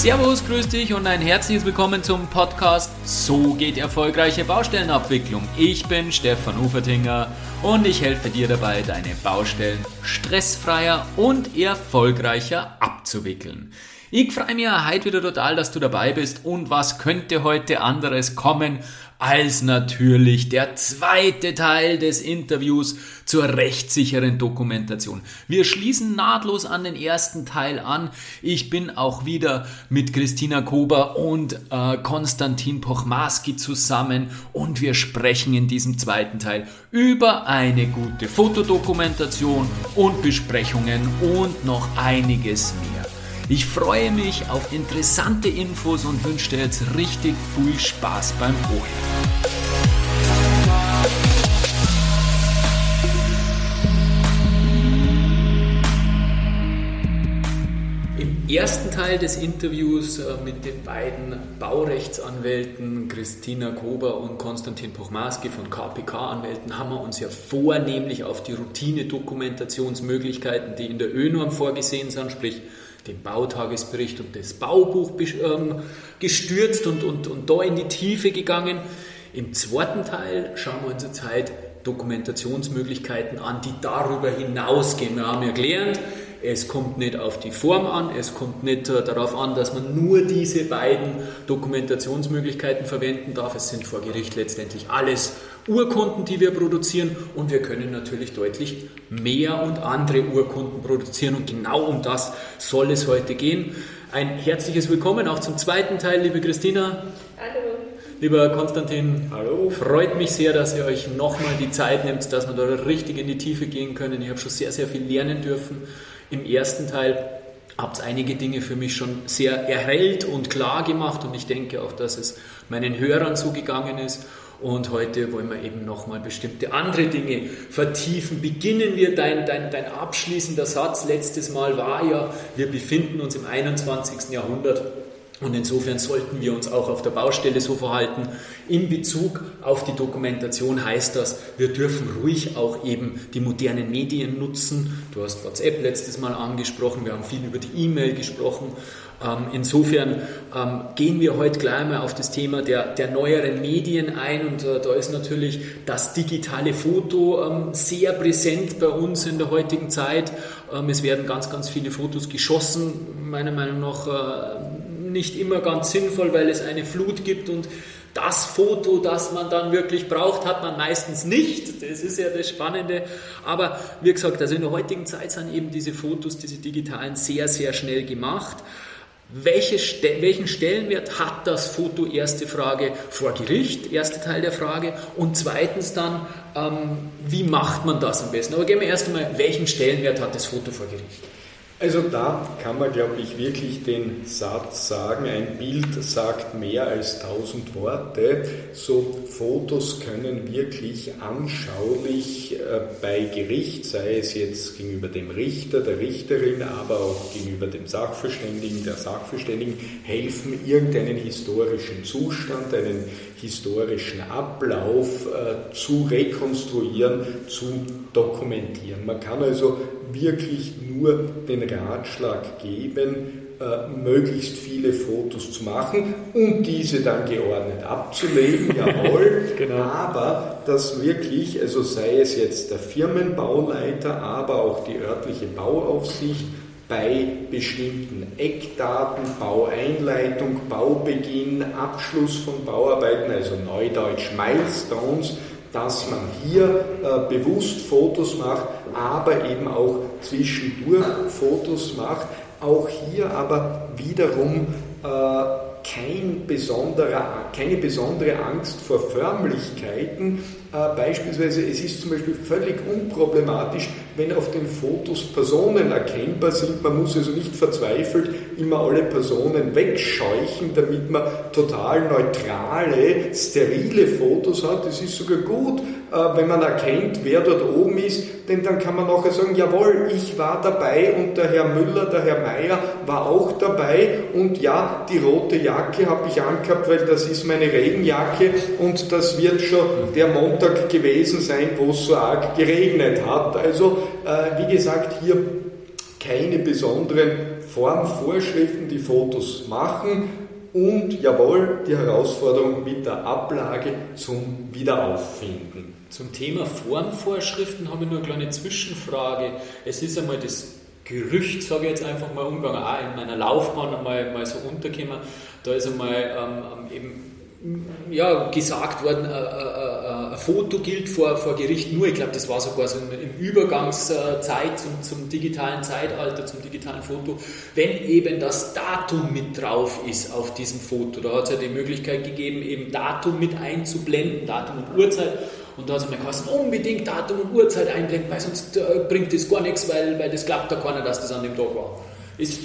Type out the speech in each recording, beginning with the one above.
Servus, grüß dich und ein herzliches Willkommen zum Podcast So geht erfolgreiche Baustellenabwicklung. Ich bin Stefan Ufertinger und ich helfe dir dabei, deine Baustellen stressfreier und erfolgreicher abzuwickeln. Ich freue mich heute wieder total, dass du dabei bist und was könnte heute anderes kommen als natürlich der zweite Teil des Interviews zur rechtssicheren Dokumentation. Wir schließen nahtlos an den ersten Teil an. Ich bin auch wieder mit Christina Kober und äh, Konstantin Pochmaski zusammen und wir sprechen in diesem zweiten Teil über eine gute Fotodokumentation und Besprechungen und noch einiges mehr. Ich freue mich auf interessante Infos und wünsche dir jetzt richtig viel Spaß beim Ohren. Im ersten Teil des Interviews äh, mit den beiden Baurechtsanwälten Christina Kober und Konstantin Pochmaski von KPK Anwälten haben wir uns ja vornehmlich auf die Routine-Dokumentationsmöglichkeiten, die in der ÖNORM vorgesehen sind, sprich den Bautagesbericht und das Baubuch ähm, gestürzt und, und, und da in die Tiefe gegangen. Im zweiten Teil schauen wir uns jetzt halt Dokumentationsmöglichkeiten an, die darüber hinausgehen. Wir haben ja gelernt, es kommt nicht auf die Form an, es kommt nicht äh, darauf an, dass man nur diese beiden Dokumentationsmöglichkeiten verwenden darf. Es sind vor Gericht letztendlich alles Urkunden, die wir produzieren und wir können natürlich deutlich mehr und andere Urkunden produzieren und genau um das soll es heute gehen. Ein herzliches Willkommen auch zum zweiten Teil, liebe Christina. Hallo. Lieber Konstantin, Hallo. freut mich sehr, dass ihr euch nochmal die Zeit nehmt, dass wir da richtig in die Tiefe gehen können. Ich habe schon sehr, sehr viel lernen dürfen im ersten Teil. Habt einige Dinge für mich schon sehr erhellt und klar gemacht und ich denke auch, dass es meinen Hörern zugegangen ist. Und heute wollen wir eben nochmal bestimmte andere Dinge vertiefen. Beginnen wir, dein, dein, dein abschließender Satz letztes Mal war ja, wir befinden uns im 21. Jahrhundert und insofern sollten wir uns auch auf der Baustelle so verhalten. In Bezug auf die Dokumentation heißt das, wir dürfen ruhig auch eben die modernen Medien nutzen. Du hast WhatsApp letztes Mal angesprochen, wir haben viel über die E-Mail gesprochen. Ähm, insofern ähm, gehen wir heute gleich mal auf das Thema der, der neueren Medien ein und äh, da ist natürlich das digitale Foto ähm, sehr präsent bei uns in der heutigen Zeit. Es werden ganz, ganz viele Fotos geschossen, meiner Meinung nach äh, nicht immer ganz sinnvoll, weil es eine Flut gibt und das Foto, das man dann wirklich braucht, hat man meistens nicht. Das ist ja das Spannende. Aber wie gesagt, also in der heutigen Zeit sind eben diese Fotos, diese digitalen, sehr, sehr schnell gemacht. Welche, welchen Stellenwert hat das Foto? Erste Frage vor Gericht, erste Teil der Frage. Und zweitens dann, ähm, wie macht man das am besten? Aber gehen wir erst einmal, welchen Stellenwert hat das Foto vor Gericht? Also da kann man, glaube ich, wirklich den Satz sagen, ein Bild sagt mehr als tausend Worte. So Fotos können wirklich anschaulich äh, bei Gericht, sei es jetzt gegenüber dem Richter, der Richterin, aber auch gegenüber dem Sachverständigen, der Sachverständigen, helfen, irgendeinen historischen Zustand, einen historischen Ablauf äh, zu rekonstruieren, zu dokumentieren. Man kann also wirklich nur den Ratschlag geben, äh, möglichst viele Fotos zu machen und diese dann geordnet abzulegen, jawohl, genau. aber dass wirklich, also sei es jetzt der Firmenbauleiter, aber auch die örtliche Bauaufsicht, bei bestimmten Eckdaten, Baueinleitung, Baubeginn, Abschluss von Bauarbeiten, also neudeutsch Milestones, dass man hier äh, bewusst Fotos macht, aber eben auch zwischendurch Fotos macht. Auch hier aber wiederum äh, kein keine besondere Angst vor Förmlichkeiten. Äh, beispielsweise, es ist zum Beispiel völlig unproblematisch, wenn auf den Fotos Personen erkennbar sind. Man muss also nicht verzweifelt immer alle Personen wegscheuchen, damit man total neutrale, sterile Fotos hat. Das ist sogar gut, äh, wenn man erkennt, wer dort oben ist, denn dann kann man nachher sagen, jawohl, ich war dabei und der Herr Müller, der Herr Meier war auch dabei und ja, die rote Jacke habe ich angehabt, weil das ist meine Regenjacke und das wird schon der Montag gewesen sein, wo es so arg geregnet hat. Also, äh, wie gesagt, hier keine besonderen Formvorschriften, die Fotos machen und jawohl, die Herausforderung mit der Ablage zum Wiederauffinden. Zum Thema Formvorschriften habe ich nur eine kleine Zwischenfrage. Es ist einmal das Gerücht, sage ich jetzt einfach mal, umgegangen, auch in meiner Laufbahn einmal mal so untergekommen. Da ist einmal ähm, eben ja, gesagt worden, äh, äh, äh, ein Foto gilt vor, vor Gericht nur. Ich glaube, das war sogar so in Übergangszeit zum, zum digitalen Zeitalter, zum digitalen Foto, wenn eben das Datum mit drauf ist auf diesem Foto. Da hat es ja die Möglichkeit gegeben, eben Datum mit einzublenden, Datum und Uhrzeit. Und da hat es mir geheißen, unbedingt Datum und Uhrzeit einblenden, weil sonst bringt das gar nichts, weil, weil das glaubt da keiner, dass das an dem Tag war. Ist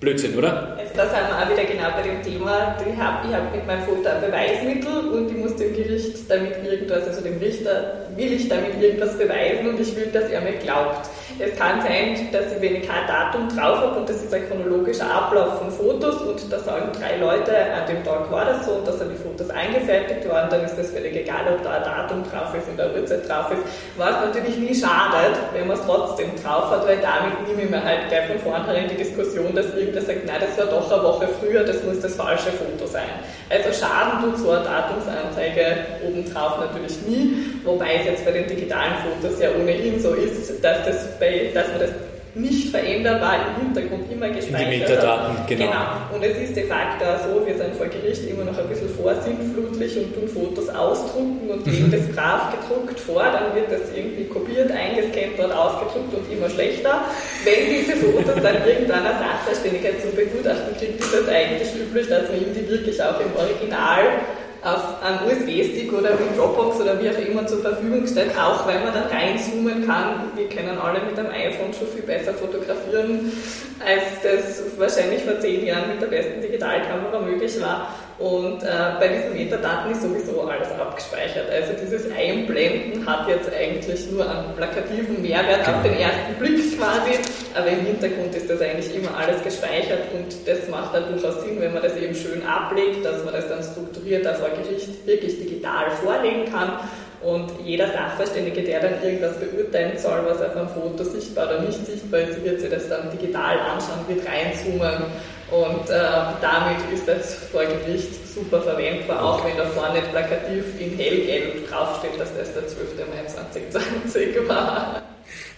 Blödsinn, oder? Also da sind wir auch wieder genau bei dem Thema, ich habe hab mit meinem Foto ein Beweismittel und ich muss dem Gericht damit irgendwas, also dem Richter will ich damit irgendwas beweisen und ich will, dass er mir glaubt. Es kann sein, dass ich, wenn ich kein Datum drauf habe, und das ist ein chronologischer Ablauf von Fotos, und da sagen drei Leute, an dem Tag war das so, und da sind die Fotos eingefertigt worden, dann ist das völlig egal, ob da ein Datum drauf ist und eine Uhrzeit drauf ist. Was natürlich nie schadet, wenn man es trotzdem drauf hat, weil damit nehme ich mir halt gleich von vornherein die Diskussion, dass irgendwer sagt, nein, das war doch eine Woche früher, das muss das falsche Foto sein. Also Schaden tut so eine Datumsanzeige obendrauf natürlich nie, wobei es jetzt bei den digitalen Fotos ja ohnehin so ist, dass das bei weil, dass man das nicht veränderbar im Hintergrund immer gespeichert Die Metadaten, genau. genau. Und es ist de facto so, wir sind vor Gericht immer noch ein bisschen vorsinnflutlich und tun Fotos ausdrucken und legen mhm. das brav gedruckt vor, dann wird das irgendwie kopiert, eingescannt, dort ausgedruckt und immer schlechter. Wenn diese Fotos dann irgendwann eine Sachverständigkeit zum Begutachten kriegt, ist das eigentlich üblich, dass man ihm die wirklich auch im Original auf einen USB-Stick oder mit Dropbox oder wie auch immer zur Verfügung stellt, auch wenn man dann reinzoomen kann. Wir können alle mit einem iPhone schon viel besser fotografieren, als das wahrscheinlich vor zehn Jahren mit der besten Digitalkamera möglich war. Und äh, bei diesen Metadaten ist sowieso alles abgespeichert. Also dieses Einblenden hat jetzt eigentlich nur einen plakativen Mehrwert auf den ersten Blick quasi, aber im Hintergrund ist das eigentlich immer alles gespeichert und das macht dann durchaus Sinn, wenn man das eben schön ablegt, dass man das dann strukturiert auf ein Gericht wirklich digital vorlegen kann. Und jeder Sachverständige, der dann irgendwas beurteilen soll, was auf einem Foto sichtbar oder nicht sichtbar ist, wird sich das dann digital anschauen, wird reinzoomen und äh, damit ist das vor Gericht super verwendbar, auch wenn da vorne plakativ in hellgelb draufsteht, dass das der 12. Mai 2020 war.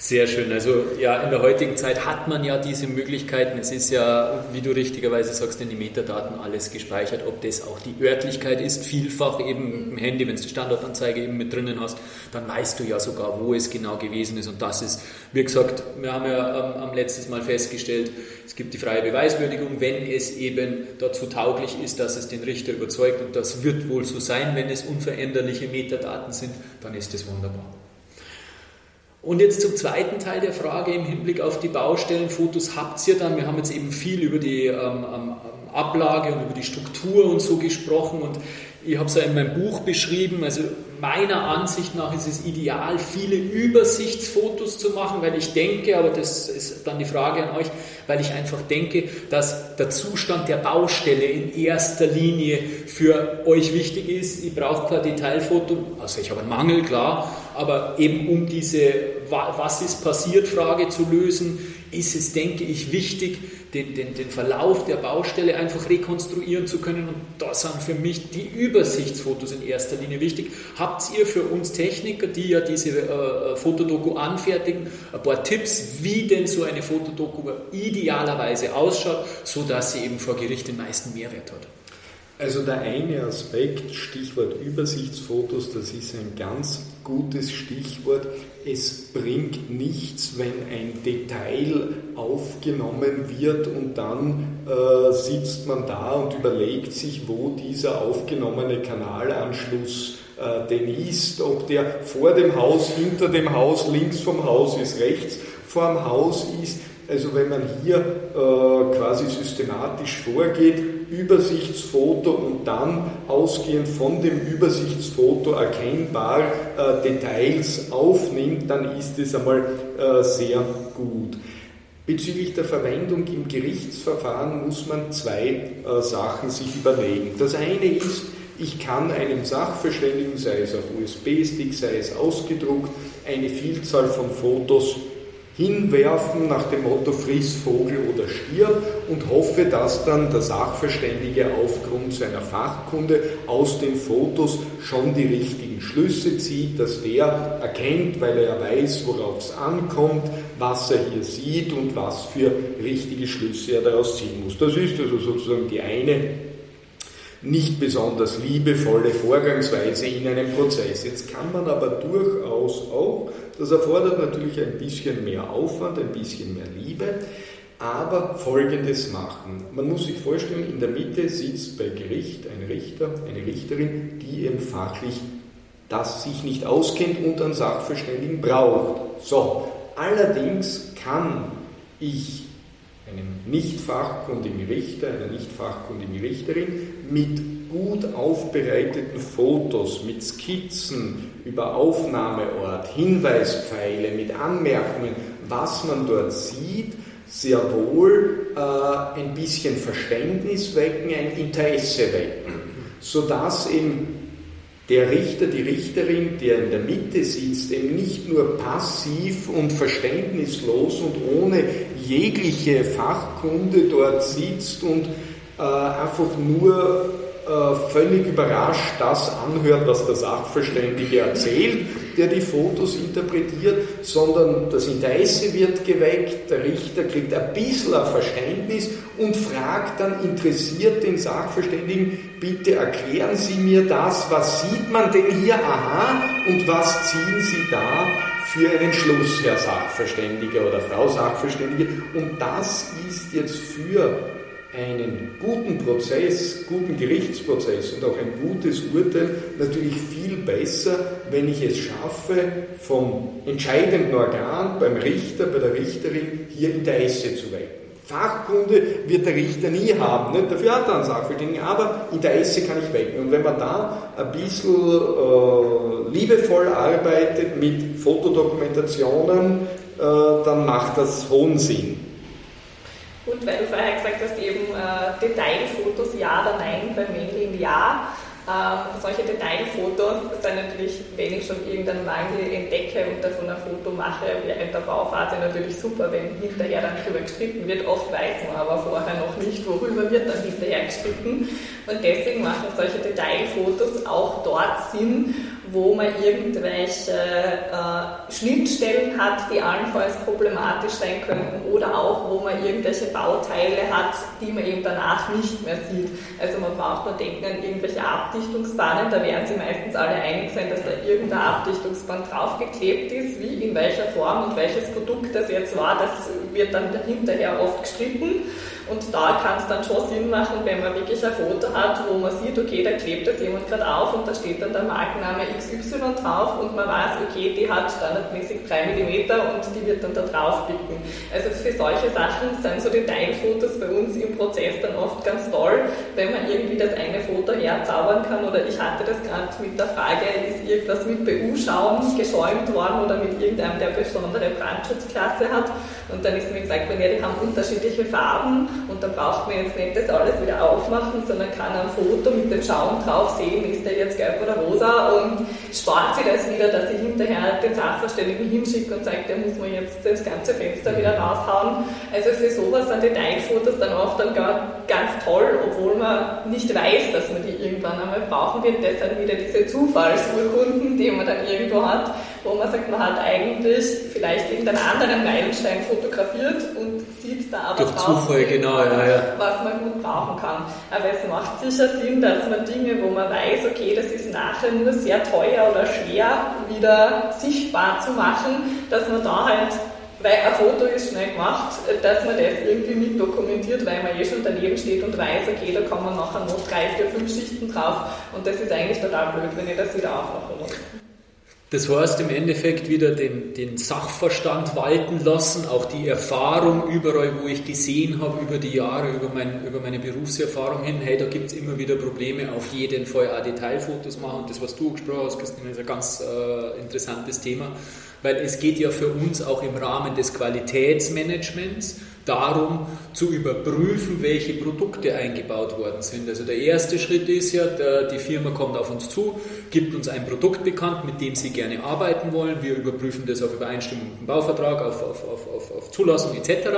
Sehr schön. Also ja, in der heutigen Zeit hat man ja diese Möglichkeiten. Es ist ja, wie du richtigerweise sagst, in die Metadaten alles gespeichert, ob das auch die Örtlichkeit ist. Vielfach eben im Handy, wenn du die Standortanzeige eben mit drinnen hast, dann weißt du ja sogar, wo es genau gewesen ist. Und das ist, wie gesagt, wir haben ja am, am letztes Mal festgestellt, es gibt die freie Beweiswürdigung, wenn es eben dazu tauglich ist, dass es den Richter überzeugt. Und das wird wohl so sein, wenn es unveränderliche Metadaten sind, dann ist es wunderbar. Und jetzt zum zweiten Teil der Frage im Hinblick auf die Baustellenfotos habt ihr dann, wir haben jetzt eben viel über die ähm, ähm, Ablage und über die Struktur und so gesprochen und ich habe es ja in meinem Buch beschrieben, also meiner Ansicht nach ist es ideal, viele Übersichtsfotos zu machen, weil ich denke, aber das ist dann die Frage an euch, weil ich einfach denke, dass der Zustand der Baustelle in erster Linie für euch wichtig ist. Ich brauche kein Detailfoto, also ich habe einen Mangel, klar, aber eben um diese Was ist passiert Frage zu lösen, ist es, denke ich, wichtig, den, den, den Verlauf der Baustelle einfach rekonstruieren zu können. Und da sind für mich die Übersichtsfotos in erster Linie wichtig. Habt ihr für uns Techniker, die ja diese äh, Fotodoku anfertigen, ein paar Tipps, wie denn so eine Fotodoku idealerweise ausschaut, sodass sie eben vor Gericht den meisten Mehrwert hat? Also der eine Aspekt, Stichwort Übersichtsfotos, das ist ein ganz gutes Stichwort. Es bringt nichts, wenn ein Detail aufgenommen wird und dann äh, sitzt man da und überlegt sich, wo dieser aufgenommene Kanalanschluss äh, denn ist, ob der vor dem Haus, hinter dem Haus, links vom Haus ist, rechts vorm Haus ist. Also wenn man hier äh, quasi systematisch vorgeht, Übersichtsfoto und dann ausgehend von dem Übersichtsfoto erkennbar äh, Details aufnimmt, dann ist es einmal äh, sehr gut. Bezüglich der Verwendung im Gerichtsverfahren muss man zwei äh, Sachen sich überlegen. Das eine ist, ich kann einem Sachverständigen, sei es auf USB-Stick, sei es ausgedruckt, eine Vielzahl von Fotos hinwerfen nach dem Motto friss Vogel oder stirb und hoffe, dass dann der Sachverständige aufgrund seiner Fachkunde aus den Fotos schon die richtigen Schlüsse zieht, dass der erkennt, weil er weiß, worauf es ankommt, was er hier sieht und was für richtige Schlüsse er daraus ziehen muss. Das ist also sozusagen die eine nicht besonders liebevolle Vorgangsweise in einem Prozess. Jetzt kann man aber durchaus auch, das erfordert natürlich ein bisschen mehr Aufwand, ein bisschen mehr Liebe, aber Folgendes machen. Man muss sich vorstellen, in der Mitte sitzt bei Gericht ein Richter, eine Richterin, die eben fachlich das sich nicht auskennt und einen Sachverständigen braucht. So, allerdings kann ich einem nicht fachkundigen Richter, einer nicht fachkundigen Richterin mit gut aufbereiteten Fotos, mit Skizzen über Aufnahmeort, Hinweispfeile, mit Anmerkungen, was man dort sieht, sehr wohl äh, ein bisschen Verständnis wecken, ein Interesse wecken, sodass eben der Richter, die Richterin, der in der Mitte sitzt, eben nicht nur passiv und verständnislos und ohne jegliche Fachkunde dort sitzt und äh, einfach nur äh, völlig überrascht das anhört, was der Sachverständige erzählt, der die Fotos interpretiert, sondern das Interesse wird geweckt, der Richter kriegt ein bisschen ein Verständnis und fragt dann interessiert den Sachverständigen, bitte erklären Sie mir das, was sieht man denn hier, aha, und was ziehen Sie da für einen Schluss, Herr Sachverständiger oder Frau Sachverständige. Und das ist jetzt für einen guten Prozess, guten Gerichtsprozess und auch ein gutes Urteil natürlich viel besser, wenn ich es schaffe, vom entscheidenden Organ, beim Richter, bei der Richterin, hier Interesse zu wecken. Fachkunde wird der Richter nie haben, nicht? dafür hat er einen Sachverständigen, aber Interesse kann ich wecken. Und wenn man da ein bisschen äh, liebevoll arbeitet mit Fotodokumentationen, äh, dann macht das hohen Sinn. Und weil du vorher gesagt hast, eben äh, Detailfotos ja oder nein, beim Mailing ja. Ähm, solche Detailfotos sind natürlich, wenn ich schon irgendeinen Mangel entdecke und davon ein Foto mache, während der Bauphase natürlich super, wenn hinterher dann drüber gestritten wird. Oft weiß man aber vorher noch nicht, worüber wird dann hinterher gestritten. Und deswegen machen solche Detailfotos auch dort Sinn, wo man irgendwelche äh, Schnittstellen hat, die allenfalls problematisch sein könnten oder auch wo man irgendwelche Bauteile hat, die man eben danach nicht mehr sieht. Also man braucht nur denken an irgendwelche Abdichtungsbahnen, da werden Sie meistens alle einig sein, dass da irgendein Abdichtungsband draufgeklebt ist, wie in welcher Form und welches Produkt das jetzt war, das wird dann hinterher oft gestritten. Und da kann es dann schon Sinn machen, wenn man wirklich ein Foto hat, wo man sieht, okay, da klebt das jemand gerade auf und da steht dann der Markenname XY drauf und man weiß, okay, die hat standardmäßig 3 mm und die wird dann da drauf picken. Also für solche Sachen sind so Detailfotos bei uns im Prozess dann oft ganz toll, wenn man irgendwie das eine Foto herzaubern kann oder ich hatte das gerade mit der Frage, ist irgendwas mit BU-Schaum geschäumt worden oder mit irgendeinem, der besondere Brandschutzklasse hat und dann ist mir gesagt, ja, die haben unterschiedliche Farben und da braucht man jetzt nicht das alles wieder aufmachen, sondern kann am Foto mit dem Schaum drauf sehen, ist der jetzt gelb oder rosa und spart sich das wieder, dass ich hinterher den Sachverständigen hinschicke und sage, der muss man jetzt das ganze Fenster wieder raushauen. Also für sowas sind Detailfotos dann oft dann gar, ganz toll, obwohl man nicht weiß, dass man die irgendwann einmal brauchen wird. Das sind wieder diese Zufallsurkunden, die man dann irgendwo hat, wo man sagt, man hat eigentlich vielleicht irgendeinen anderen Meilenstein fotografiert und sieht da aber Durch Zufall, genau, ja, ja. was man gut brauchen kann. Aber es macht sicher Sinn, dass man Dinge, wo man weiß, okay, das ist nachher nur sehr teuer oder schwer wieder sichtbar zu machen, dass man da halt weil ein Foto ist schnell gemacht, dass man das irgendwie mit dokumentiert, weil man eh schon daneben steht und weiß, okay, da kann man nachher noch drei, vier, fünf Schichten drauf und das ist eigentlich total blöd, wenn ich das wieder aufmachen muss. Das heißt im Endeffekt wieder den, den Sachverstand walten lassen, auch die Erfahrung überall, wo ich gesehen habe über die Jahre, über, mein, über meine Berufserfahrung hin, hey, da gibt es immer wieder Probleme, auf jeden Fall auch Detailfotos machen. Und das, was du gesprochen hast, Christine, ist ein ganz äh, interessantes Thema, weil es geht ja für uns auch im Rahmen des Qualitätsmanagements darum zu überprüfen, welche Produkte eingebaut worden sind. Also der erste Schritt ist ja, die Firma kommt auf uns zu, gibt uns ein Produkt bekannt, mit dem sie gerne arbeiten wollen. Wir überprüfen das auf Übereinstimmung mit dem Bauvertrag, auf, auf, auf, auf Zulassung etc.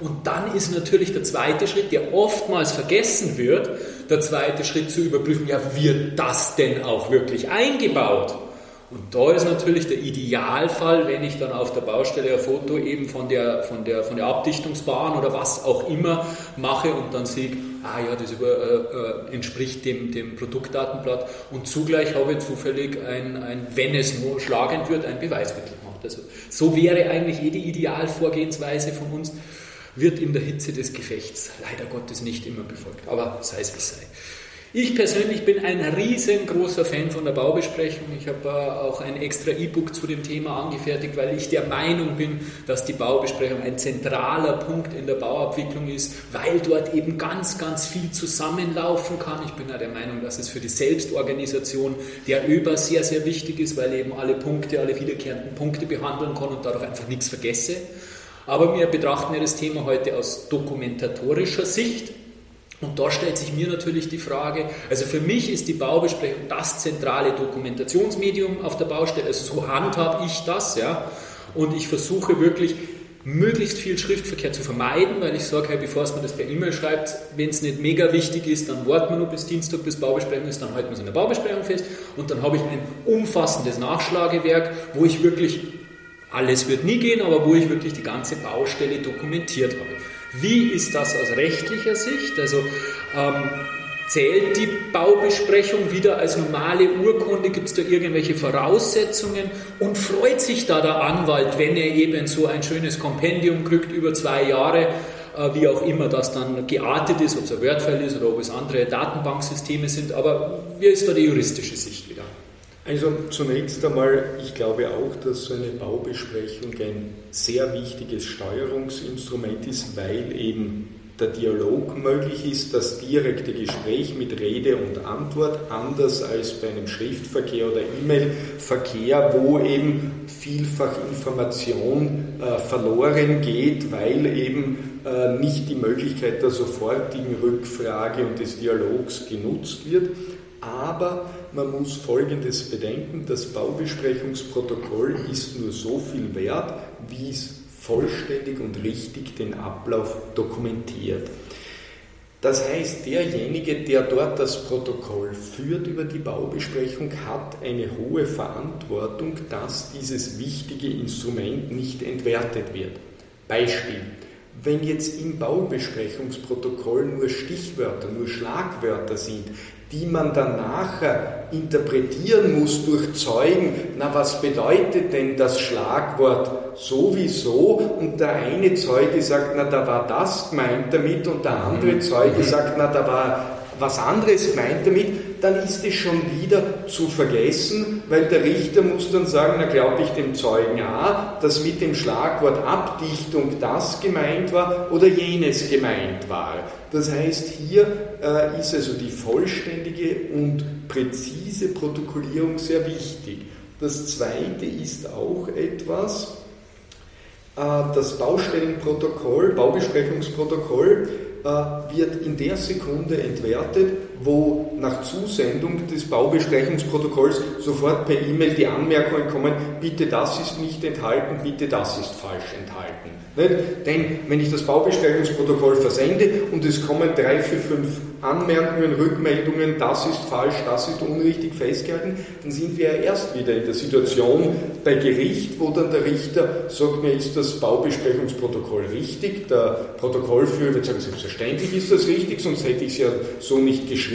Und dann ist natürlich der zweite Schritt, der oftmals vergessen wird, der zweite Schritt zu überprüfen, ja, wird das denn auch wirklich eingebaut? Und da ist natürlich der Idealfall, wenn ich dann auf der Baustelle ein Foto eben von der, von der, von der Abdichtungsbahn oder was auch immer mache und dann sehe, ah ja, das über, äh, äh, entspricht dem, dem Produktdatenblatt und zugleich habe ich zufällig ein, ein wenn es nur schlagend wird, ein Beweismittel gemacht. Also so wäre eigentlich jede Idealvorgehensweise von uns, wird in der Hitze des Gefechts leider Gottes nicht immer befolgt. Aber sei es wie sei. Ich persönlich bin ein riesengroßer Fan von der Baubesprechung. Ich habe auch ein extra E-Book zu dem Thema angefertigt, weil ich der Meinung bin, dass die Baubesprechung ein zentraler Punkt in der Bauabwicklung ist, weil dort eben ganz, ganz viel zusammenlaufen kann. Ich bin ja der Meinung, dass es für die Selbstorganisation der ÖBA sehr, sehr wichtig ist, weil eben alle Punkte, alle wiederkehrenden Punkte behandeln kann und dadurch einfach nichts vergesse. Aber wir betrachten ja das Thema heute aus dokumentatorischer Sicht. Und da stellt sich mir natürlich die Frage, also für mich ist die Baubesprechung das zentrale Dokumentationsmedium auf der Baustelle, also so handhabe ich das, ja. Und ich versuche wirklich möglichst viel Schriftverkehr zu vermeiden, weil ich sage, hey, bevor es mir das per E-Mail schreibt, wenn es nicht mega wichtig ist, dann warten wir nur bis Dienstag, bis Baubesprechung ist, dann halten wir es in der Baubesprechung fest und dann habe ich ein umfassendes Nachschlagewerk, wo ich wirklich, alles wird nie gehen, aber wo ich wirklich die ganze Baustelle dokumentiert habe. Wie ist das aus rechtlicher Sicht? Also ähm, zählt die Baubesprechung wieder als normale Urkunde? Gibt es da irgendwelche Voraussetzungen? Und freut sich da der Anwalt, wenn er eben so ein schönes Kompendium kriegt über zwei Jahre? Äh, wie auch immer das dann geartet ist, ob es ein Wordfile ist oder ob es andere Datenbanksysteme sind. Aber wie ist da die juristische Sicht wieder? Also zunächst einmal, ich glaube auch, dass so eine Baubesprechung ein sehr wichtiges Steuerungsinstrument ist, weil eben der Dialog möglich ist, das direkte Gespräch mit Rede und Antwort, anders als bei einem Schriftverkehr oder E-Mail-Verkehr, wo eben vielfach Information äh, verloren geht, weil eben äh, nicht die Möglichkeit der sofortigen Rückfrage und des Dialogs genutzt wird. Aber man muss Folgendes bedenken, das Baubesprechungsprotokoll ist nur so viel wert, wie es vollständig und richtig den Ablauf dokumentiert. Das heißt, derjenige, der dort das Protokoll führt über die Baubesprechung, hat eine hohe Verantwortung, dass dieses wichtige Instrument nicht entwertet wird. Beispiel. Wenn jetzt im Baubesprechungsprotokoll nur Stichwörter, nur Schlagwörter sind, die man dann nachher interpretieren muss durch Zeugen, na was bedeutet denn das Schlagwort sowieso? Und der eine Zeuge sagt, na da war das gemeint damit und der andere mhm. Zeuge mhm. sagt, na da war was anderes gemeint damit, dann ist es schon wieder zu vergessen, weil der Richter muss dann sagen, na glaube ich dem Zeugen A, dass mit dem Schlagwort Abdichtung das gemeint war oder jenes gemeint war. Das heißt, hier äh, ist also die vollständige und präzise Protokollierung sehr wichtig. Das zweite ist auch etwas, äh, das Baustellenprotokoll, Baubesprechungsprotokoll, äh, wird in der Sekunde entwertet, wo nach Zusendung des Baubesprechungsprotokolls sofort per E-Mail die Anmerkungen kommen, bitte das ist nicht enthalten, bitte das ist falsch enthalten. Nicht? Denn wenn ich das Baubesprechungsprotokoll versende und es kommen drei, vier, fünf Anmerkungen, Rückmeldungen, das ist falsch, das ist unrichtig festgehalten, dann sind wir ja erst wieder in der Situation bei Gericht, wo dann der Richter sagt, mir ist das Baubesprechungsprotokoll richtig, der Protokollführer wird sagen, selbstverständlich ist das richtig, sonst hätte ich es ja so nicht geschrieben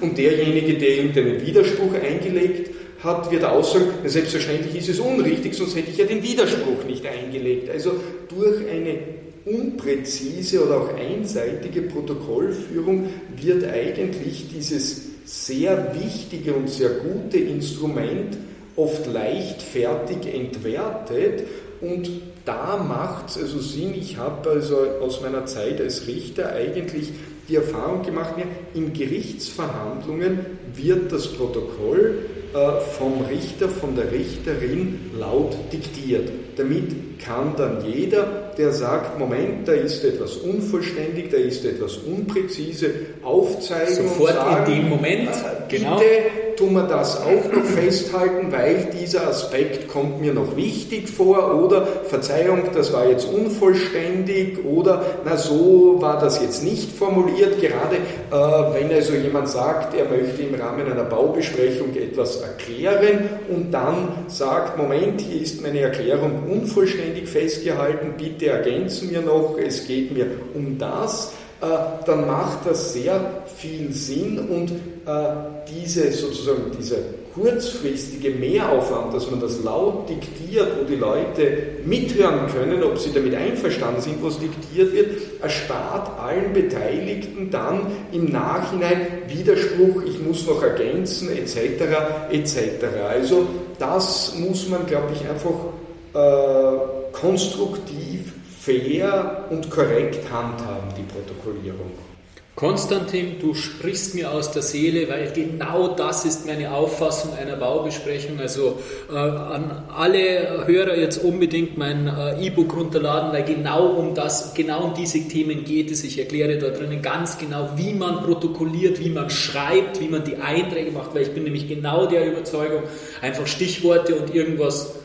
und derjenige, der irgendeinen Widerspruch eingelegt hat, wird aussagen, selbstverständlich ist es unrichtig, sonst hätte ich ja den Widerspruch nicht eingelegt. Also durch eine unpräzise oder auch einseitige Protokollführung wird eigentlich dieses sehr wichtige und sehr gute Instrument oft leichtfertig entwertet und da macht es also Sinn, ich habe also aus meiner Zeit als Richter eigentlich die Erfahrung gemacht, in Gerichtsverhandlungen wird das Protokoll äh, vom Richter, von der Richterin laut diktiert. Damit kann dann jeder, der sagt, Moment, da ist etwas unvollständig, da ist etwas unpräzise, aufzeigen Sofort und sagen, in dem Moment, äh, genau. bitte tun wir das auch noch festhalten, weil dieser Aspekt kommt mir noch wichtig vor oder Verzeihung, das war jetzt unvollständig oder na so war das jetzt nicht formuliert, gerade äh, wenn also jemand sagt, er möchte im Rahmen einer Baubesprechung etwas erklären und dann sagt, Moment, hier ist meine Erklärung unvollständig festgehalten, bitte ergänzen wir noch, es geht mir um das dann macht das sehr viel Sinn und äh, diese sozusagen dieser kurzfristige Mehraufwand, dass man das laut diktiert, wo die Leute mithören können, ob sie damit einverstanden sind, was diktiert wird, erspart allen Beteiligten dann im Nachhinein Widerspruch, ich muss noch ergänzen, etc. etc. Also das muss man, glaube ich, einfach äh, konstruktiv fair und korrekt handhaben, die Protokollierung. Konstantin, du sprichst mir aus der Seele, weil genau das ist meine Auffassung einer Baubesprechung. Also äh, an alle Hörer jetzt unbedingt mein äh, E-Book runterladen, weil genau um das, genau um diese Themen geht es. Ich erkläre dort drinnen ganz genau, wie man protokolliert, wie man schreibt, wie man die Einträge macht, weil ich bin nämlich genau der Überzeugung, einfach Stichworte und irgendwas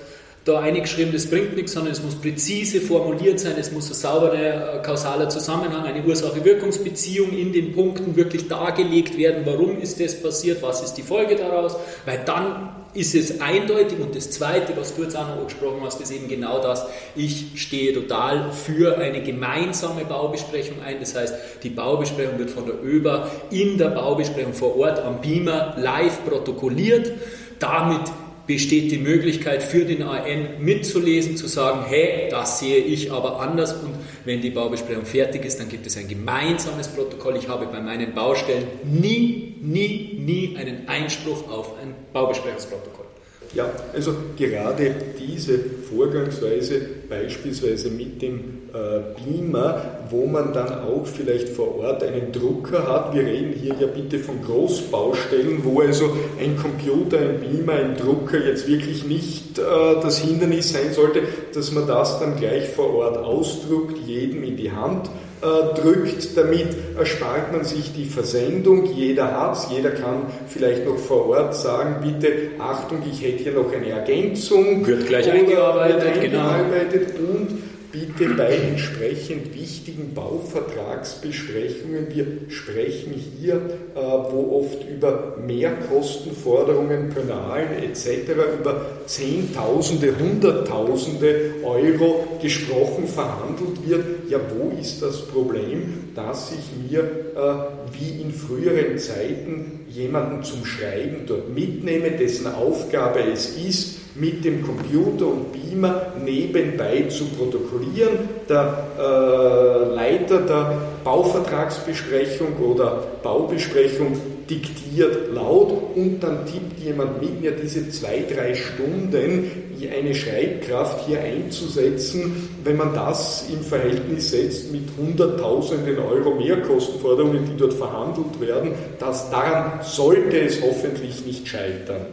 da eingeschrieben, das bringt nichts, sondern es muss präzise formuliert sein, es muss ein sauberer äh, kausaler Zusammenhang, eine Ursache-Wirkungsbeziehung in den Punkten wirklich dargelegt werden, warum ist das passiert, was ist die Folge daraus, weil dann ist es eindeutig. Und das Zweite, was du jetzt auch noch angesprochen hast, ist eben genau das, ich stehe total für eine gemeinsame Baubesprechung ein, das heißt, die Baubesprechung wird von der ÖBA in der Baubesprechung vor Ort am Beamer live protokolliert, damit besteht die Möglichkeit für den AN mitzulesen, zu sagen, hey, das sehe ich aber anders und wenn die Baubesprechung fertig ist, dann gibt es ein gemeinsames Protokoll. Ich habe bei meinen Baustellen nie, nie, nie einen Einspruch auf ein Baubesprechungsprotokoll. Ja, also gerade diese Vorgangsweise beispielsweise mit dem Beamer, wo man dann auch vielleicht vor Ort einen Drucker hat. Wir reden hier ja bitte von Großbaustellen, wo also ein Computer, ein Beamer, ein Drucker jetzt wirklich nicht äh, das Hindernis sein sollte, dass man das dann gleich vor Ort ausdruckt, jedem in die Hand äh, drückt. Damit erspart man sich die Versendung. Jeder hat es, jeder kann vielleicht noch vor Ort sagen, bitte Achtung, ich hätte hier noch eine Ergänzung. Wird gleich eingearbeitet, wird eingearbeitet genau. und bitte bei entsprechend wichtigen Bauvertragsbesprechungen, wir sprechen hier, äh, wo oft über Mehrkostenforderungen, Penalen etc., über Zehntausende, Hunderttausende Euro gesprochen, verhandelt wird. Ja, wo ist das Problem, dass ich mir äh, wie in früheren Zeiten jemanden zum Schreiben dort mitnehme, dessen Aufgabe es ist, mit dem Computer und Beamer nebenbei zu protokollieren. Der äh, Leiter der Bauvertragsbesprechung oder Baubesprechung diktiert laut und dann tippt jemand mit mir diese zwei, drei Stunden eine Schreibkraft hier einzusetzen, wenn man das im Verhältnis setzt mit Hunderttausenden Euro Mehrkostenforderungen, die dort verhandelt werden, das, daran sollte es hoffentlich nicht scheitern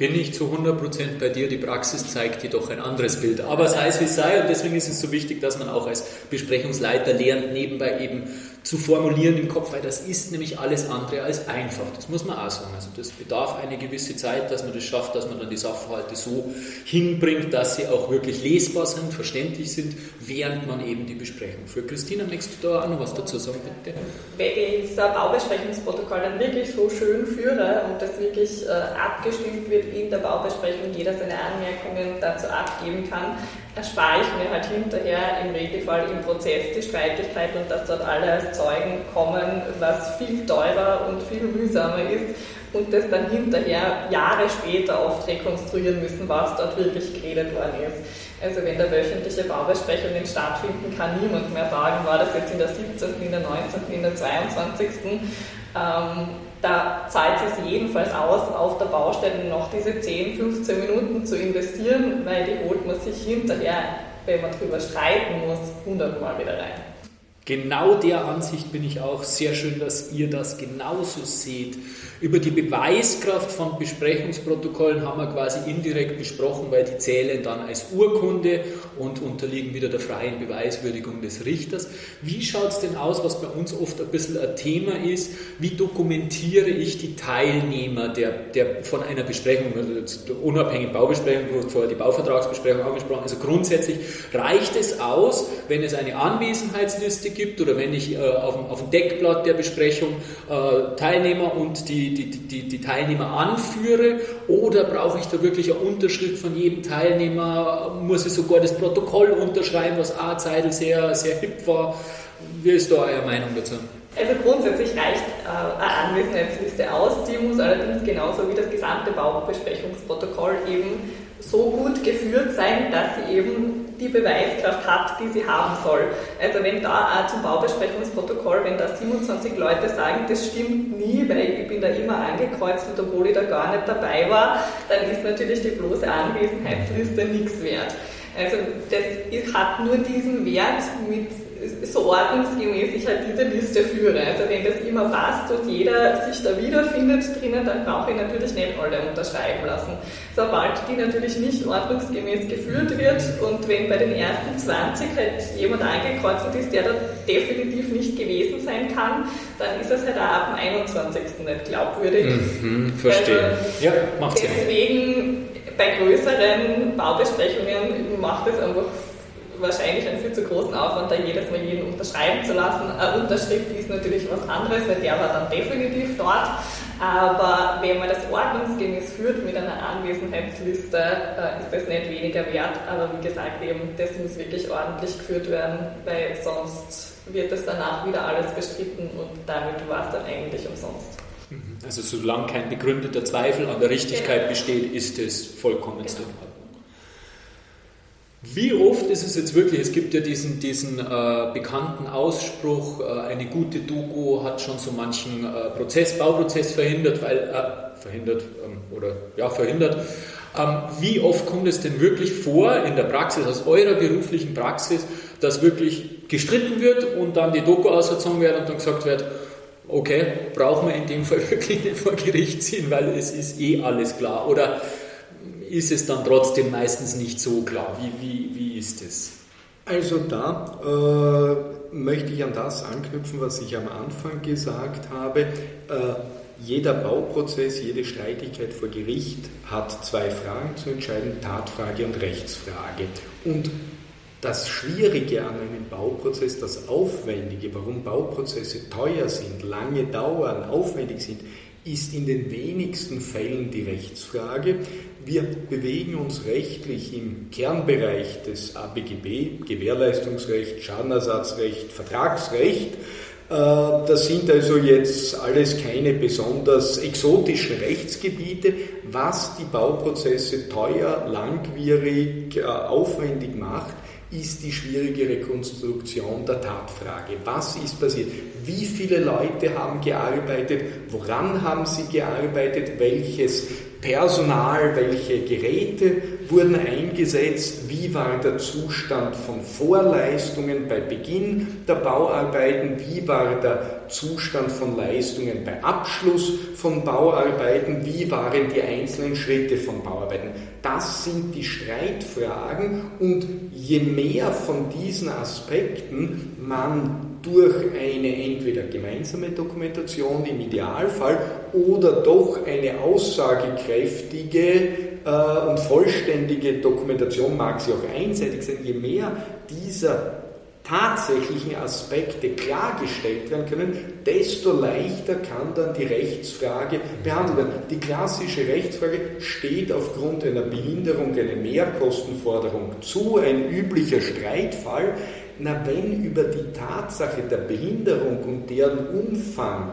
bin ich zu 100% bei dir. Die Praxis zeigt jedoch ein anderes Bild. Aber sei es wie sei, und deswegen ist es so wichtig, dass man auch als Besprechungsleiter lernt, nebenbei eben zu formulieren im Kopf, weil das ist nämlich alles andere als einfach. Das muss man auch sagen. Also das bedarf eine gewisse Zeit, dass man das schafft, dass man dann die Sachverhalte so hinbringt, dass sie auch wirklich lesbar sind, verständlich sind, während man eben die Besprechung führt. Christina, möchtest du da auch noch was dazu sagen, bitte? Wenn ich ein Baubesprechungsprotokoll dann wirklich so schön führe und das wirklich äh, abgestimmt wird in der Baubesprechung, jeder seine Anmerkungen dazu abgeben kann, erspare ich mir halt hinterher im Regelfall im Prozess die Streitigkeit und dass dort alle als Zeugen kommen, was viel teurer und viel mühsamer ist und das dann hinterher Jahre später oft rekonstruieren müssen, was dort wirklich geredet worden ist. Also wenn da wöchentliche Baubesprechungen stattfinden, kann niemand mehr sagen, war das jetzt in der 17., in der 19., in der 22. Ähm, da zahlt es jedenfalls aus, auf der Baustelle noch diese 10, 15 Minuten zu investieren, weil die holt man sich hinterher, wenn man drüber streiten muss, hundertmal wieder rein. Genau der Ansicht bin ich auch. Sehr schön, dass ihr das genauso seht. Über die Beweiskraft von Besprechungsprotokollen haben wir quasi indirekt besprochen, weil die zählen dann als Urkunde und unterliegen wieder der freien Beweiswürdigung des Richters. Wie schaut es denn aus, was bei uns oft ein bisschen ein Thema ist? Wie dokumentiere ich die Teilnehmer der, der von einer Besprechung, also der unabhängigen Baubesprechung, du vorher die Bauvertragsbesprechung angesprochen, also grundsätzlich reicht es aus, wenn es eine Anwesenheitsliste gibt oder wenn ich äh, auf, dem, auf dem Deckblatt der Besprechung äh, Teilnehmer und die die, die, die, Teilnehmer anführe oder brauche ich da wirklich eine Unterschrift von jedem Teilnehmer? Muss ich sogar das Protokoll unterschreiben, was A. Zeidel sehr, sehr hip war? Wie ist da eure Meinung dazu? Also grundsätzlich reicht äh, eine Anwesenheitsliste aus. Die muss allerdings genauso wie das gesamte Baubesprechungsprotokoll eben so gut geführt sein, dass sie eben die Beweiskraft hat, die sie haben soll. Also wenn da auch zum Baubesprechungsprotokoll, wenn da 27 Leute sagen, das stimmt nie, weil ich bin da immer angekreuzt, obwohl ich da gar nicht dabei war, dann ist natürlich die bloße Anwesenheitsliste nichts wert. Also das hat nur diesen Wert mit so ordnungsgemäß ich halt diese Liste führe. Also wenn das immer passt und jeder sich da wiederfindet drinnen, dann brauche ich natürlich nicht alle unterschreiben lassen. Sobald die natürlich nicht ordnungsgemäß geführt wird und wenn bei den ersten 20 halt jemand angekreuzt ist, der da definitiv nicht gewesen sein kann, dann ist es halt auch ab dem 21. nicht glaubwürdig. Mhm, verstehe. Also ja, macht Sinn. Deswegen bei größeren Baubesprechungen macht es einfach wahrscheinlich einen viel zu großen Aufwand, da jedes Mal jeden unterschreiben zu lassen. Eine Unterschrift ist natürlich was anderes, weil der war dann definitiv dort. Aber wenn man das ordnungsgemäß führt mit einer Anwesenheitsliste, äh, ist das nicht weniger wert. Aber wie gesagt, eben, das muss wirklich ordentlich geführt werden, weil sonst wird es danach wieder alles bestritten und damit war es dann eigentlich umsonst. Mhm. Also solange kein begründeter Zweifel an der Richtigkeit genau. besteht, ist es vollkommen genau. Wie oft ist es jetzt wirklich, es gibt ja diesen, diesen äh, bekannten Ausspruch, äh, eine gute Doku hat schon so manchen äh, Prozess, Bauprozess verhindert, weil, äh, verhindert ähm, oder ja, verhindert. Ähm, wie oft kommt es denn wirklich vor in der Praxis, aus eurer beruflichen Praxis, dass wirklich gestritten wird und dann die Doku ausgezogen wird und dann gesagt wird, okay, brauchen wir in dem Fall wirklich nicht vor Gericht ziehen, weil es ist eh alles klar. Oder ist es dann trotzdem meistens nicht so klar. Wie, wie, wie ist es? Also da äh, möchte ich an das anknüpfen, was ich am Anfang gesagt habe. Äh, jeder Bauprozess, jede Streitigkeit vor Gericht hat zwei Fragen zu entscheiden, Tatfrage und Rechtsfrage. Und das Schwierige an einem Bauprozess, das Aufwendige, warum Bauprozesse teuer sind, lange dauern, aufwendig sind, ist in den wenigsten Fällen die Rechtsfrage. Wir bewegen uns rechtlich im Kernbereich des ABGB, Gewährleistungsrecht, Schadenersatzrecht, Vertragsrecht. Äh, das sind also jetzt alles keine besonders exotischen Rechtsgebiete, was die Bauprozesse teuer, langwierig, äh, aufwendig macht ist die schwierige Rekonstruktion der Tatfrage. Was ist passiert? Wie viele Leute haben gearbeitet? Woran haben sie gearbeitet? Welches Personal, welche Geräte wurden eingesetzt, wie war der Zustand von Vorleistungen bei Beginn der Bauarbeiten, wie war der Zustand von Leistungen bei Abschluss von Bauarbeiten, wie waren die einzelnen Schritte von Bauarbeiten. Das sind die Streitfragen. Und je mehr von diesen Aspekten man durch eine entweder gemeinsame Dokumentation im Idealfall oder doch eine aussagekräftige äh, und vollständige Dokumentation mag sie auch einseitig sein, je mehr dieser tatsächlichen Aspekte klargestellt werden können, desto leichter kann dann die Rechtsfrage behandelt werden. Die klassische Rechtsfrage steht aufgrund einer Behinderung eine Mehrkostenforderung zu, ein üblicher Streitfall. Na, wenn über die Tatsache der Behinderung und deren Umfang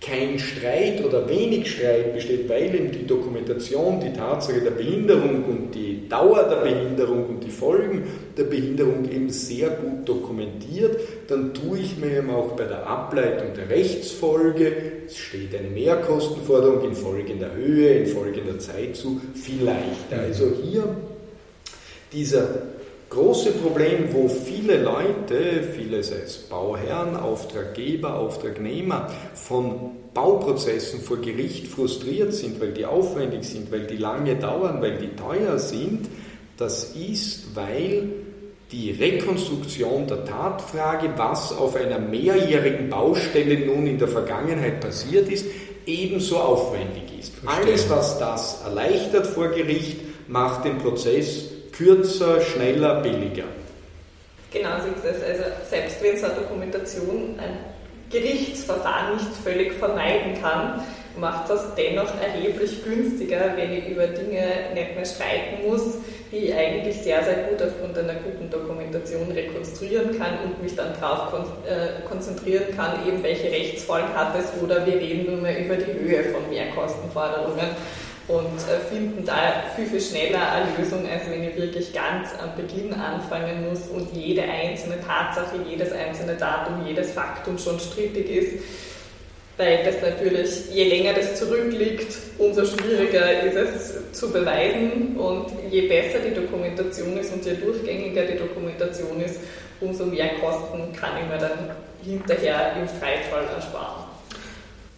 kein Streit oder wenig Streit besteht, weil eben die Dokumentation, die Tatsache der Behinderung und die Dauer der Behinderung und die Folgen der Behinderung eben sehr gut dokumentiert, dann tue ich mir eben auch bei der Ableitung der Rechtsfolge, es steht eine Mehrkostenforderung in folgender Höhe, in folgender Zeit zu, viel leichter. Also hier dieser große Problem, wo viele Leute, viele sei es Bauherren, Auftraggeber, Auftragnehmer, von Bauprozessen vor Gericht frustriert sind, weil die aufwendig sind, weil die lange dauern, weil die teuer sind, das ist, weil die Rekonstruktion der Tatfrage, was auf einer mehrjährigen Baustelle nun in der Vergangenheit passiert ist, ebenso aufwendig ist. Verstehen. Alles, was das erleichtert vor Gericht, macht den Prozess kürzer, schneller, billiger. Genau. Also selbst wenn so eine Dokumentation ein Gerichtsverfahren nicht völlig vermeiden kann, macht das dennoch erheblich günstiger, wenn ich über Dinge nicht mehr streiten muss, die ich eigentlich sehr, sehr gut aufgrund einer guten Dokumentation rekonstruieren kann und mich dann darauf kon äh, konzentrieren kann, eben welche Rechtsfolgen hat es oder wir reden nur mehr über die Höhe von Mehrkostenforderungen und äh, finden da viel, viel schneller eine Lösung, als wenn ich wirklich ganz am Beginn anfangen muss und jede einzelne Tatsache, jedes einzelne Datum, jedes Faktum schon strittig ist. Weil das natürlich, je länger das zurückliegt, umso schwieriger ist es zu beweisen und je besser die Dokumentation ist und je durchgängiger die Dokumentation ist, umso mehr Kosten kann ich mir dann hinterher im Streitfall ersparen.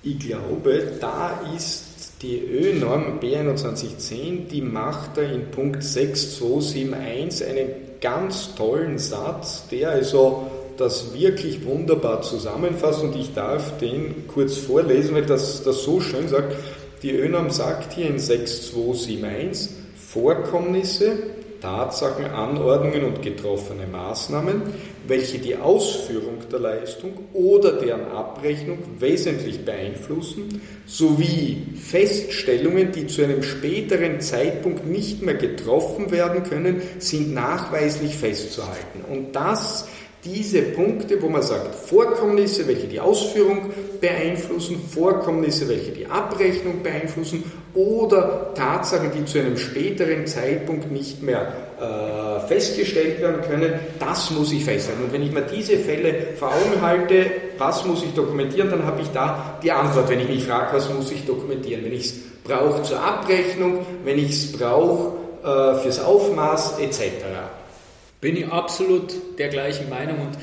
Ich glaube, da ist die ÖNorm B2110, die macht da in Punkt 6271 einen ganz tollen Satz, der also das wirklich wunderbar zusammenfasst und ich darf den kurz vorlesen, weil das, das so schön sagt. Die ÖNorm sagt hier in 6271 Vorkommnisse, Tatsachen, Anordnungen und getroffene Maßnahmen, welche die Ausführung der Leistung oder deren Abrechnung wesentlich beeinflussen, sowie Feststellungen, die zu einem späteren Zeitpunkt nicht mehr getroffen werden können, sind nachweislich festzuhalten. Und das diese Punkte, wo man sagt, Vorkommnisse, welche die Ausführung beeinflussen, Vorkommnisse, welche die Abrechnung beeinflussen oder Tatsachen, die zu einem späteren Zeitpunkt nicht mehr äh, festgestellt werden können, das muss ich festhalten. Und wenn ich mir diese Fälle vor Augen halte, was muss ich dokumentieren, dann habe ich da die Antwort, wenn ich mich frage, was muss ich dokumentieren. Wenn ich es brauche zur Abrechnung, wenn ich es brauche äh, fürs Aufmaß etc. Bin ich absolut der gleichen Meinung und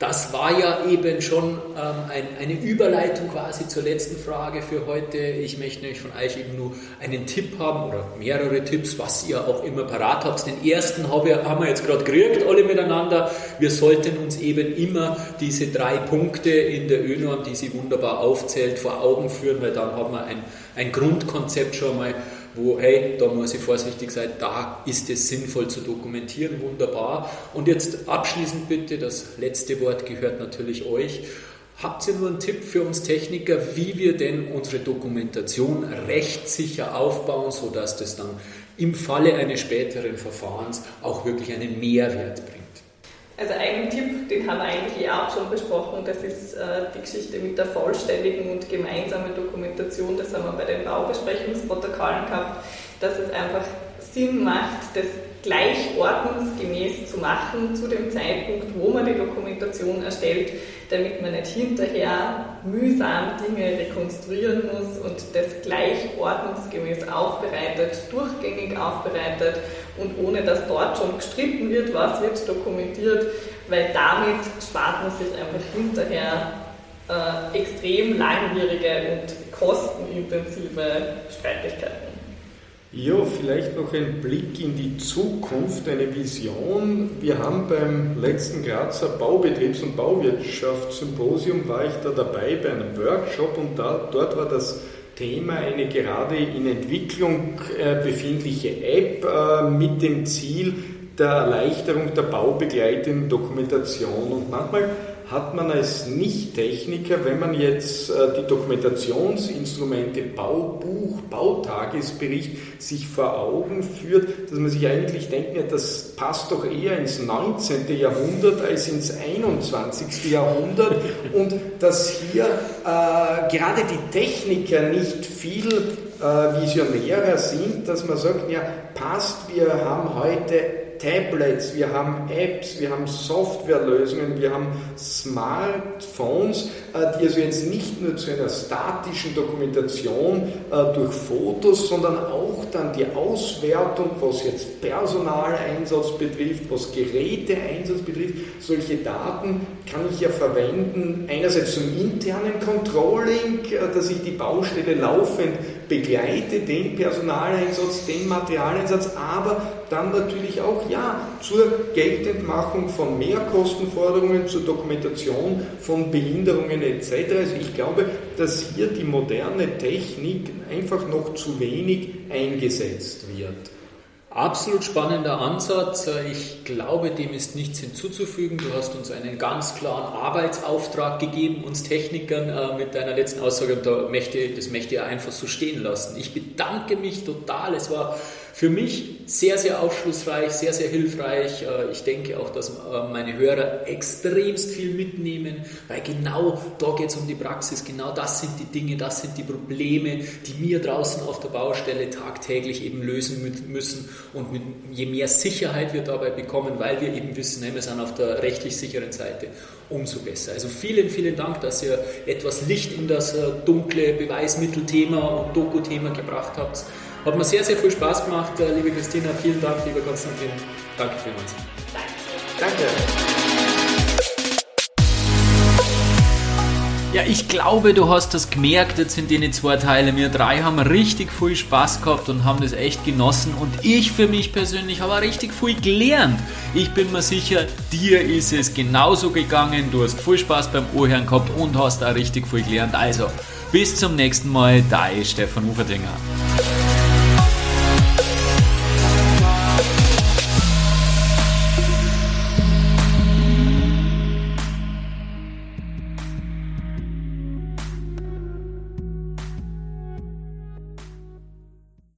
das war ja eben schon ähm, ein, eine Überleitung quasi zur letzten Frage für heute. Ich möchte nämlich von euch eben nur einen Tipp haben oder mehrere Tipps, was ihr auch immer parat habt. Den ersten haben wir, jetzt gerade gekriegt, alle miteinander. Wir sollten uns eben immer diese drei Punkte in der ÖNORM, die sie wunderbar aufzählt, vor Augen führen, weil dann haben wir ein, ein Grundkonzept schon mal wo, hey, da muss ich vorsichtig sein, da ist es sinnvoll zu dokumentieren, wunderbar. Und jetzt abschließend bitte, das letzte Wort gehört natürlich euch. Habt ihr nur einen Tipp für uns Techniker, wie wir denn unsere Dokumentation rechtssicher aufbauen, sodass das dann im Falle eines späteren Verfahrens auch wirklich einen Mehrwert bringt? Also einen Tipp, den haben wir eigentlich auch schon besprochen, das ist äh, die Geschichte mit der vollständigen und gemeinsamen Dokumentation, das haben wir bei den Baubesprechungsprotokollen gehabt, dass es einfach Sinn macht, das gleich ordnungsgemäß zu machen zu dem Zeitpunkt, wo man die Dokumentation erstellt, damit man nicht hinterher mühsam Dinge rekonstruieren muss und das gleich ordnungsgemäß aufbereitet, durchgängig aufbereitet und ohne dass dort schon gestritten wird, was wird dokumentiert, weil damit spart man sich einfach hinterher äh, extrem langwierige und kostenintensive Streitigkeiten. Ja, vielleicht noch ein Blick in die Zukunft, eine Vision. Wir haben beim letzten Grazer Baubetriebs- und Bauwirtschaftssymposium, war ich da dabei bei einem Workshop und da, dort war das Thema eine gerade in Entwicklung äh, befindliche App äh, mit dem Ziel der Erleichterung der baubegleitenden Dokumentation. Und manchmal hat man als Nicht-Techniker, wenn man jetzt äh, die Dokumentationsinstrumente Baubuch, Bautagesbericht sich vor Augen führt, dass man sich eigentlich denkt, ja, das passt doch eher ins 19. Jahrhundert als ins 21. Jahrhundert und dass hier äh, gerade die Techniker nicht viel äh, visionärer sind, dass man sagt, ja, passt, wir haben heute Tablets, wir haben Apps, wir haben Softwarelösungen, wir haben Smartphones, äh, die also jetzt nicht nur zu einer statischen Dokumentation äh, durch Fotos, sondern auch dann die Auswertung, was jetzt Personaleinsatz betrifft, was Geräteeinsatz betrifft, solche Daten kann ich ja verwenden, einerseits zum internen Controlling, äh, dass ich die Baustelle laufend begleite, den Personaleinsatz, den Materialeinsatz, aber dann natürlich auch ja zur Geltendmachung von Mehrkostenforderungen, zur Dokumentation von Behinderungen etc. Also ich glaube, dass hier die moderne Technik einfach noch zu wenig eingesetzt wird. Absolut spannender Ansatz. Ich glaube, dem ist nichts hinzuzufügen. Du hast uns einen ganz klaren Arbeitsauftrag gegeben, uns Technikern, äh, mit deiner letzten Aussage. Und das möchte ich einfach so stehen lassen. Ich bedanke mich total. Es war für mich sehr, sehr aufschlussreich, sehr, sehr hilfreich. Äh, ich denke auch, dass äh, meine Hörer extremst viel mitnehmen, weil genau da geht es um die Praxis. Genau das sind die Dinge, das sind die Probleme, die wir draußen auf der Baustelle tagtäglich eben lösen müssen. Und je mehr Sicherheit wir dabei bekommen, weil wir eben wissen, wir sind auf der rechtlich sicheren Seite, umso besser. Also vielen, vielen Dank, dass ihr etwas Licht in das äh, dunkle Beweismittelthema und Doku-Thema gebracht habt. Hat mir sehr, sehr viel Spaß gemacht, äh, liebe Christina. Vielen Dank, lieber Konstantin. Danke vielmals. Danke. Danke. Ja, ich glaube, du hast das gemerkt jetzt in den zwei Teilen. Wir drei haben richtig viel Spaß gehabt und haben das echt genossen. Und ich für mich persönlich habe auch richtig viel gelernt. Ich bin mir sicher, dir ist es genauso gegangen. Du hast viel Spaß beim Ohrhören gehabt und hast auch richtig viel gelernt. Also, bis zum nächsten Mal, dein Stefan Uferdinger.